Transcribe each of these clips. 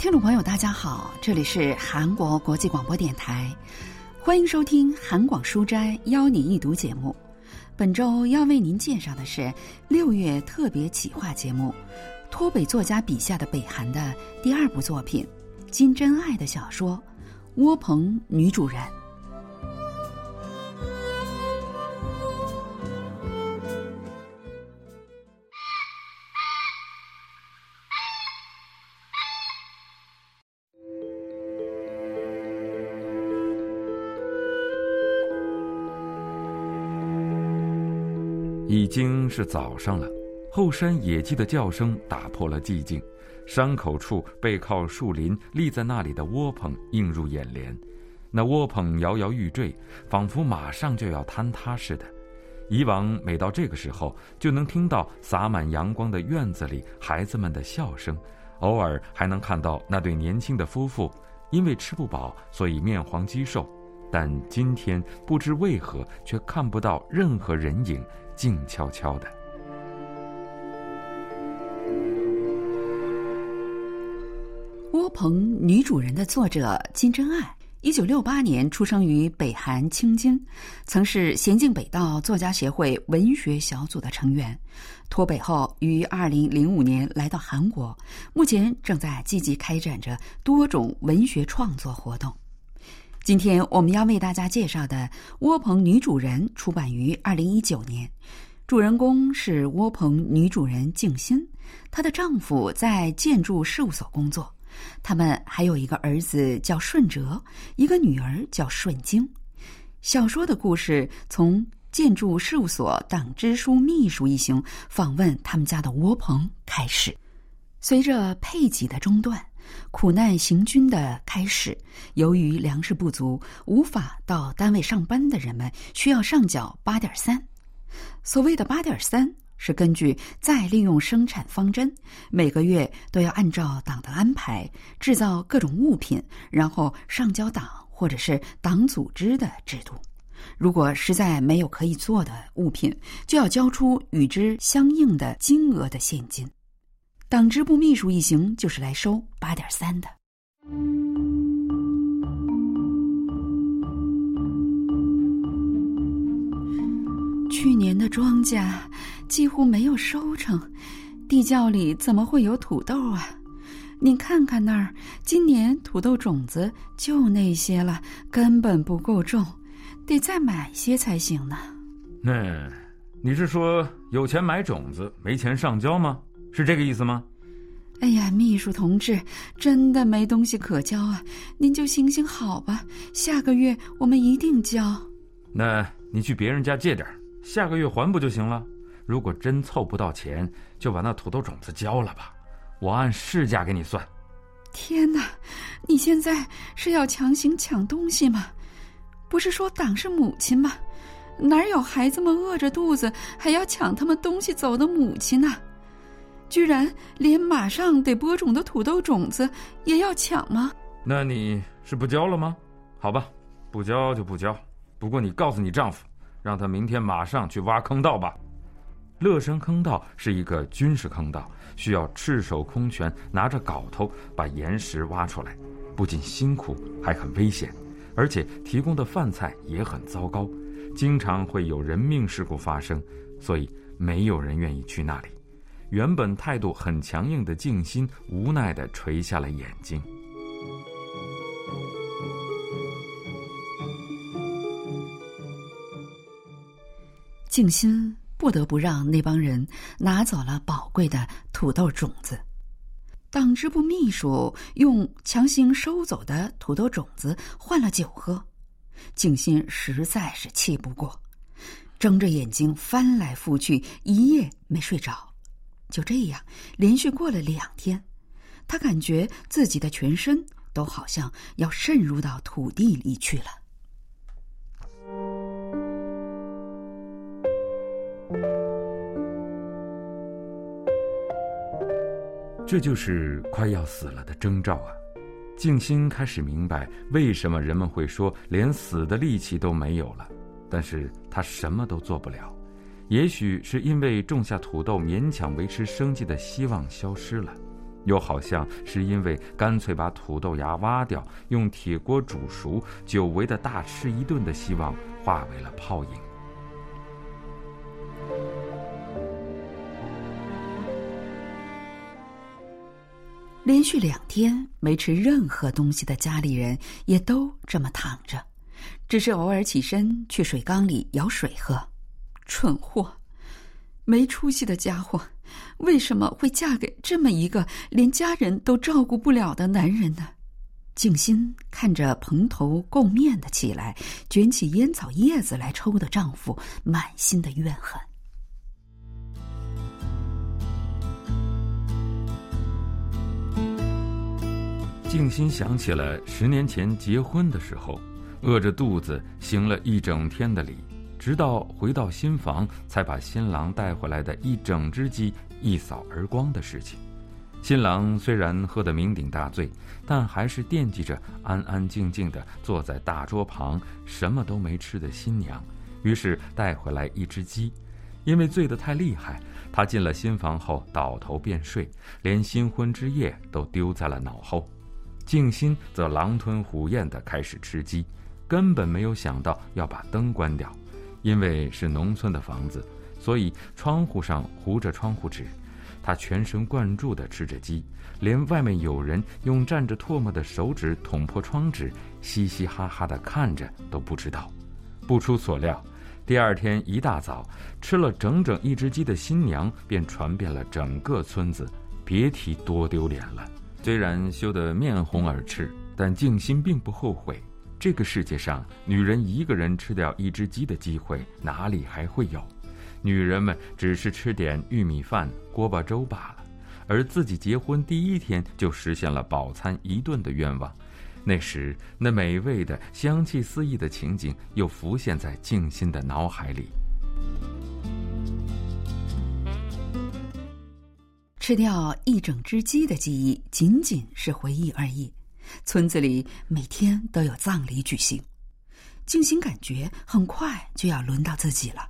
听众朋友，大家好，这里是韩国国际广播电台，欢迎收听韩广书斋邀您一读节目。本周要为您介绍的是六月特别企划节目，脱北作家笔下的北韩的第二部作品金真爱的小说《窝棚女主人》。经是早上了，后山野鸡的叫声打破了寂静。山口处背靠树林立在那里的窝棚映入眼帘，那窝棚摇摇欲坠，仿佛马上就要坍塌似的。以往每到这个时候，就能听到洒满阳光的院子里孩子们的笑声，偶尔还能看到那对年轻的夫妇，因为吃不饱，所以面黄肌瘦。但今天不知为何，却看不到任何人影。静悄悄的。窝棚女主人的作者金真爱，一九六八年出生于北韩青津，曾是咸镜北道作家协会文学小组的成员。脱北后，于二零零五年来到韩国，目前正在积极开展着多种文学创作活动。今天我们要为大家介绍的《窝棚女主人》出版于二零一九年，主人公是窝棚女主人静心，她的丈夫在建筑事务所工作，他们还有一个儿子叫顺哲，一个女儿叫顺京。小说的故事从建筑事务所党支书秘书一行访问他们家的窝棚开始，随着配给的中断。苦难行军的开始，由于粮食不足，无法到单位上班的人们需要上缴八点三。所谓的八点三，是根据再利用生产方针，每个月都要按照党的安排制造各种物品，然后上交党或者是党组织的制度。如果实在没有可以做的物品，就要交出与之相应的金额的现金。党支部秘书一行就是来收八点三的。去年的庄稼几乎没有收成，地窖里怎么会有土豆啊？你看看那儿，今年土豆种子就那些了，根本不够种，得再买些才行呢。那，你是说有钱买种子，没钱上交吗？是这个意思吗？哎呀，秘书同志，真的没东西可交啊！您就行行好吧，下个月我们一定交。那你去别人家借点，下个月还不就行了？如果真凑不到钱，就把那土豆种子交了吧，我按市价给你算。天哪，你现在是要强行抢东西吗？不是说党是母亲吗？哪有孩子们饿着肚子还要抢他们东西走的母亲呢？居然连马上得播种的土豆种子也要抢吗？那你是不交了吗？好吧，不交就不交。不过你告诉你丈夫，让他明天马上去挖坑道吧。乐山坑道是一个军事坑道，需要赤手空拳拿着镐头把岩石挖出来，不仅辛苦，还很危险，而且提供的饭菜也很糟糕，经常会有人命事故发生，所以没有人愿意去那里。原本态度很强硬的静心，无奈的垂下了眼睛。静心不得不让那帮人拿走了宝贵的土豆种子。党支部秘书用强行收走的土豆种子换了酒喝，静心实在是气不过，睁着眼睛翻来覆去，一夜没睡着。就这样，连续过了两天，他感觉自己的全身都好像要渗入到土地里去了。这就是快要死了的征兆啊！静心开始明白为什么人们会说连死的力气都没有了，但是他什么都做不了。也许是因为种下土豆勉强维持生计的希望消失了，又好像是因为干脆把土豆芽挖掉，用铁锅煮熟，久违的大吃一顿的希望化为了泡影。连续两天没吃任何东西的家里人也都这么躺着，只是偶尔起身去水缸里舀水喝。蠢货，没出息的家伙，为什么会嫁给这么一个连家人都照顾不了的男人呢？静心看着蓬头垢面的起来，卷起烟草叶子来抽的丈夫，满心的怨恨。静心想起了十年前结婚的时候，饿着肚子行了一整天的礼，直到回到新房才把新郎带回来的一整只鸡一扫而光的事情。新郎虽然喝得酩酊大醉，但还是惦记着安安静静的坐在大桌旁什么都没吃的新娘，于是带回来一只鸡。因为醉得太厉害，他进了新房后倒头便睡，连新婚之夜都丢在了脑后。静心则狼吞虎咽地开始吃鸡，根本没有想到要把灯关掉，因为是农村的房子，所以窗户上糊着窗户纸。他全神贯注地吃着鸡，连外面有人用蘸着唾沫的手指捅破窗纸，嘻嘻哈哈地看着都不知道。不出所料，第二天一大早，吃了整整一只鸡的新娘便传遍了整个村子，别提多丢脸了。虽然羞得面红耳赤，但静心并不后悔。这个世界上，女人一个人吃掉一只鸡的机会哪里还会有？女人们只是吃点玉米饭、锅巴粥罢了。而自己结婚第一天就实现了饱餐一顿的愿望，那时那美味的香气四溢的情景又浮现在静心的脑海里。吃掉一整只鸡的记忆仅仅是回忆而已。村子里每天都有葬礼举行，静心感觉很快就要轮到自己了，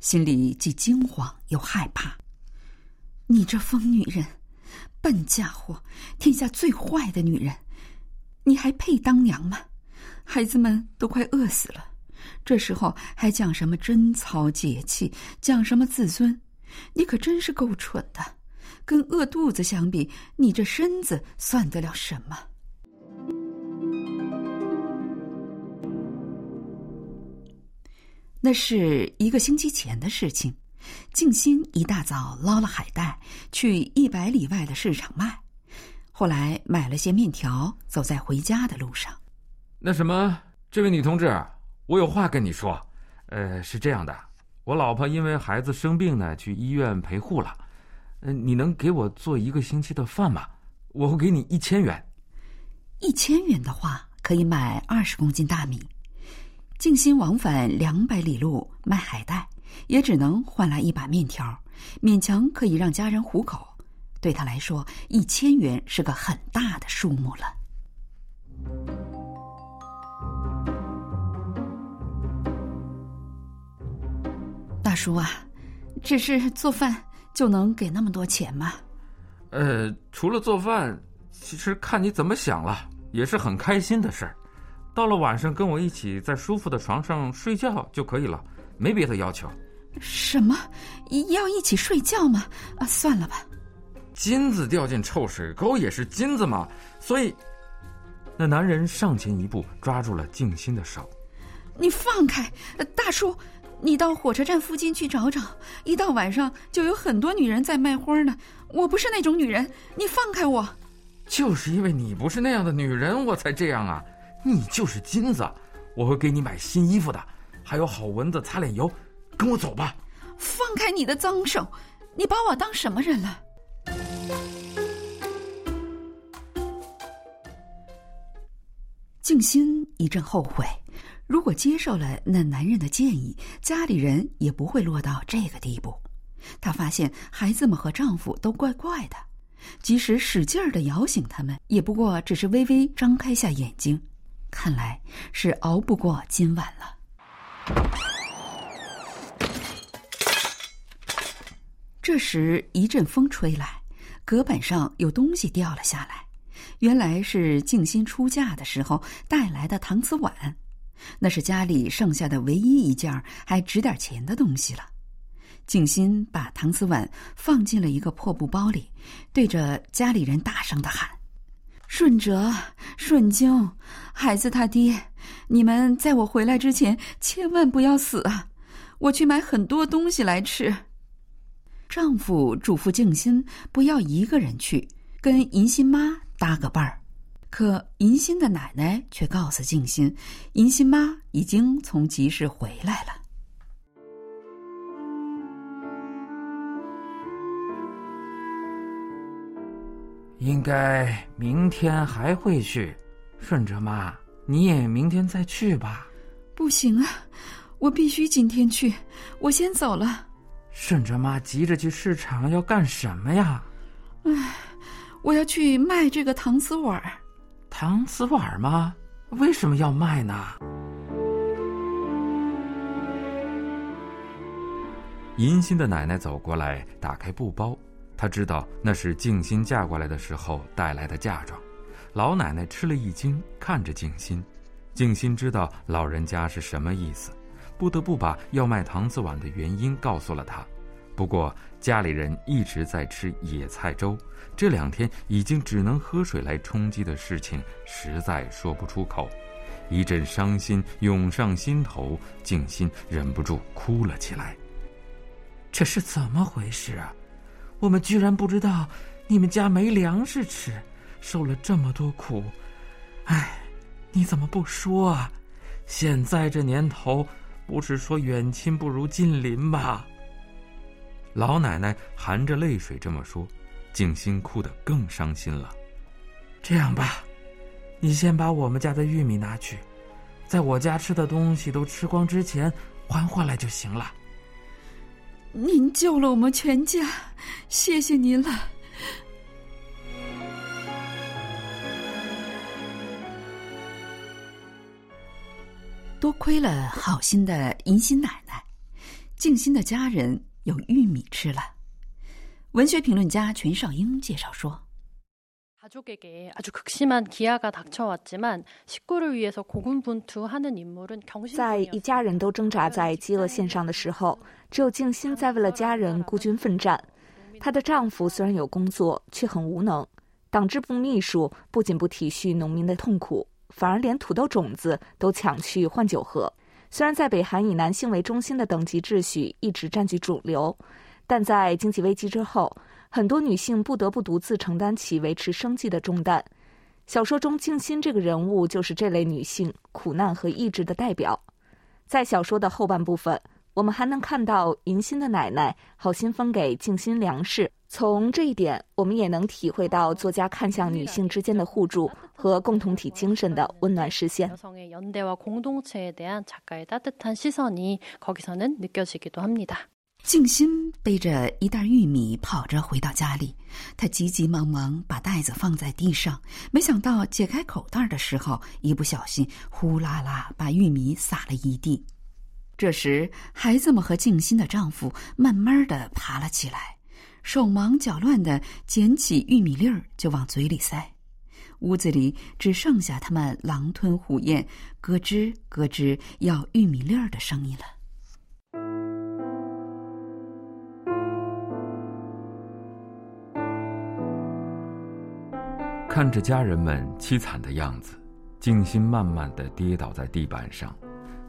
心里既惊慌又害怕。你这疯女人，笨家伙，天下最坏的女人，你还配当娘吗？孩子们都快饿死了，这时候还讲什么贞操节气，讲什么自尊？你可真是够蠢的。跟饿肚子相比，你这身子算得了什么？那是一个星期前的事情。静心一大早捞了海带，去一百里外的市场卖。后来买了些面条，走在回家的路上。那什么，这位女同志，我有话跟你说。呃，是这样的，我老婆因为孩子生病呢，去医院陪护了。嗯，你能给我做一个星期的饭吗？我会给你一千元。一千元的话，可以买二十公斤大米。静心往返两百里路卖海带，也只能换来一把面条，勉强可以让家人糊口。对他来说，一千元是个很大的数目了。大叔啊，只是做饭。就能给那么多钱吗？呃，除了做饭，其实看你怎么想了，也是很开心的事儿。到了晚上，跟我一起在舒服的床上睡觉就可以了，没别的要求。什么？要一起睡觉吗？啊，算了吧。金子掉进臭水沟也是金子嘛，所以，那男人上前一步，抓住了静心的手。你放开，大叔。你到火车站附近去找找，一到晚上就有很多女人在卖花呢。我不是那种女人，你放开我！就是因为你不是那样的女人，我才这样啊！你就是金子，我会给你买新衣服的，还有好蚊子擦脸油。跟我走吧！放开你的脏手！你把我当什么人了？静心一阵后悔。如果接受了那男人的建议，家里人也不会落到这个地步。她发现孩子们和丈夫都怪怪的，即使使劲儿的摇醒他们，也不过只是微微张开下眼睛。看来是熬不过今晚了。这时一阵风吹来，隔板上有东西掉了下来，原来是静心出嫁的时候带来的搪瓷碗，那是家里剩下的唯一一件还值点钱的东西了。静心把搪瓷碗放进了一个破布包里，对着家里人大声的喊：“顺哲、顺经，孩子他爹，你们在我回来之前千万不要死啊！我去买很多东西来吃。”丈夫嘱咐静心不要一个人去，跟银心妈搭个伴儿。可银心的奶奶却告诉静心，银心妈已经从集市回来了。应该明天还会去，顺哲妈，你也明天再去吧。不行啊，我必须今天去，我先走了。顺哲妈急着去市场要干什么呀？唉，我要去卖这个搪瓷碗。搪瓷碗吗？为什么要卖呢？银心的奶奶走过来，打开布包。他知道那是静心嫁过来的时候带来的嫁妆，老奶奶吃了一惊，看着静心。静心知道老人家是什么意思，不得不把要卖搪瓷碗的原因告诉了他。不过家里人一直在吃野菜粥，这两天已经只能喝水来充饥的事情，实在说不出口。一阵伤心涌上心头，静心忍不住哭了起来。这是怎么回事啊？我们居然不知道你们家没粮食吃，受了这么多苦，哎，你怎么不说啊？现在这年头，不是说远亲不如近邻吗？老奶奶含着泪水这么说，静心哭得更伤心了。这样吧，你先把我们家的玉米拿去，在我家吃的东西都吃光之前还回来就行了。您救了我们全家，谢谢您了。多亏了好心的银心奶奶，静心的家人有玉米吃了。文学评论家全少英介绍说。在一家人都挣扎在饥饿线上的时候，只有静心在为了家人孤军奋战。她的丈夫虽然有工作，却很无能。党支部秘书不仅不体恤农民的痛苦，反而连土豆种子都抢去换酒喝。虽然在北韩以男性为中心的等级秩序一直占据主流，但在经济危机之后。很多女性不得不独自承担起维持生计的重担。小说中静心这个人物就是这类女性苦难和意志的代表。在小说的后半部分，我们还能看到银心的奶奶好心分给静心粮食。从这一点，我们也能体会到作家看向女性之间的互助和共同体精神的温暖视线。静心背着一袋玉米跑着回到家里，他急急忙忙把袋子放在地上，没想到解开口袋的时候，一不小心呼啦啦把玉米撒了一地。这时，孩子们和静心的丈夫慢慢的爬了起来，手忙脚乱的捡起玉米粒儿就往嘴里塞，屋子里只剩下他们狼吞虎咽、咯吱咯吱咬玉米粒儿的声音了。看着家人们凄惨的样子，静心慢慢的跌倒在地板上，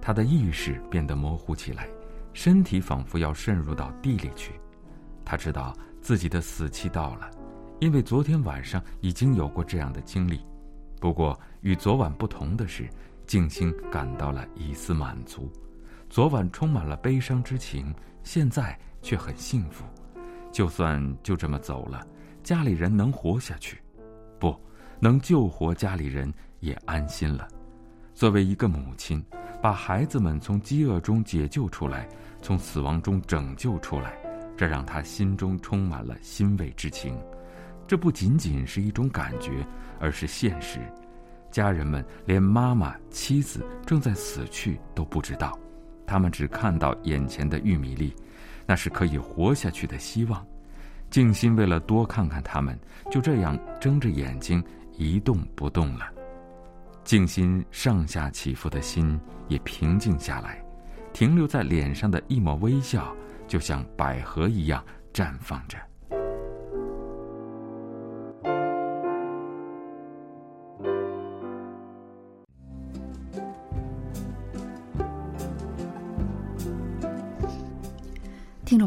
她的意识变得模糊起来，身体仿佛要渗入到地里去。她知道自己的死期到了，因为昨天晚上已经有过这样的经历。不过与昨晚不同的是，静心感到了一丝满足。昨晚充满了悲伤之情，现在却很幸福。就算就这么走了，家里人能活下去。不能救活家里人，也安心了。作为一个母亲，把孩子们从饥饿中解救出来，从死亡中拯救出来，这让他心中充满了欣慰之情。这不仅仅是一种感觉，而是现实。家人们连妈妈、妻子正在死去都不知道，他们只看到眼前的玉米粒，那是可以活下去的希望。静心为了多看看他们，就这样睁着眼睛一动不动了。静心上下起伏的心也平静下来，停留在脸上的一抹微笑，就像百合一样绽放着。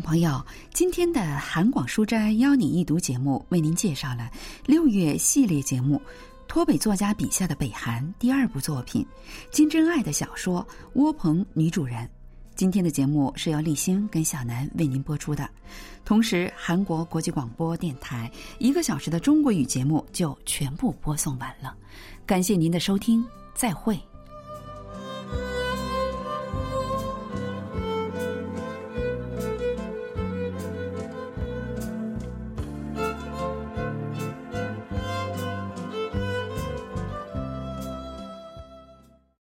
朋友，今天的韩广书斋邀你一读节目为您介绍了六月系列节目。脱北作家笔下的北韩第二部作品金真爱的小说《窝棚女主人》。今天的节目是由立新跟小南为您播出的，同时韩国国际广播电台一个小时的中国语节目就全部播送完了。感谢您的收听，再会。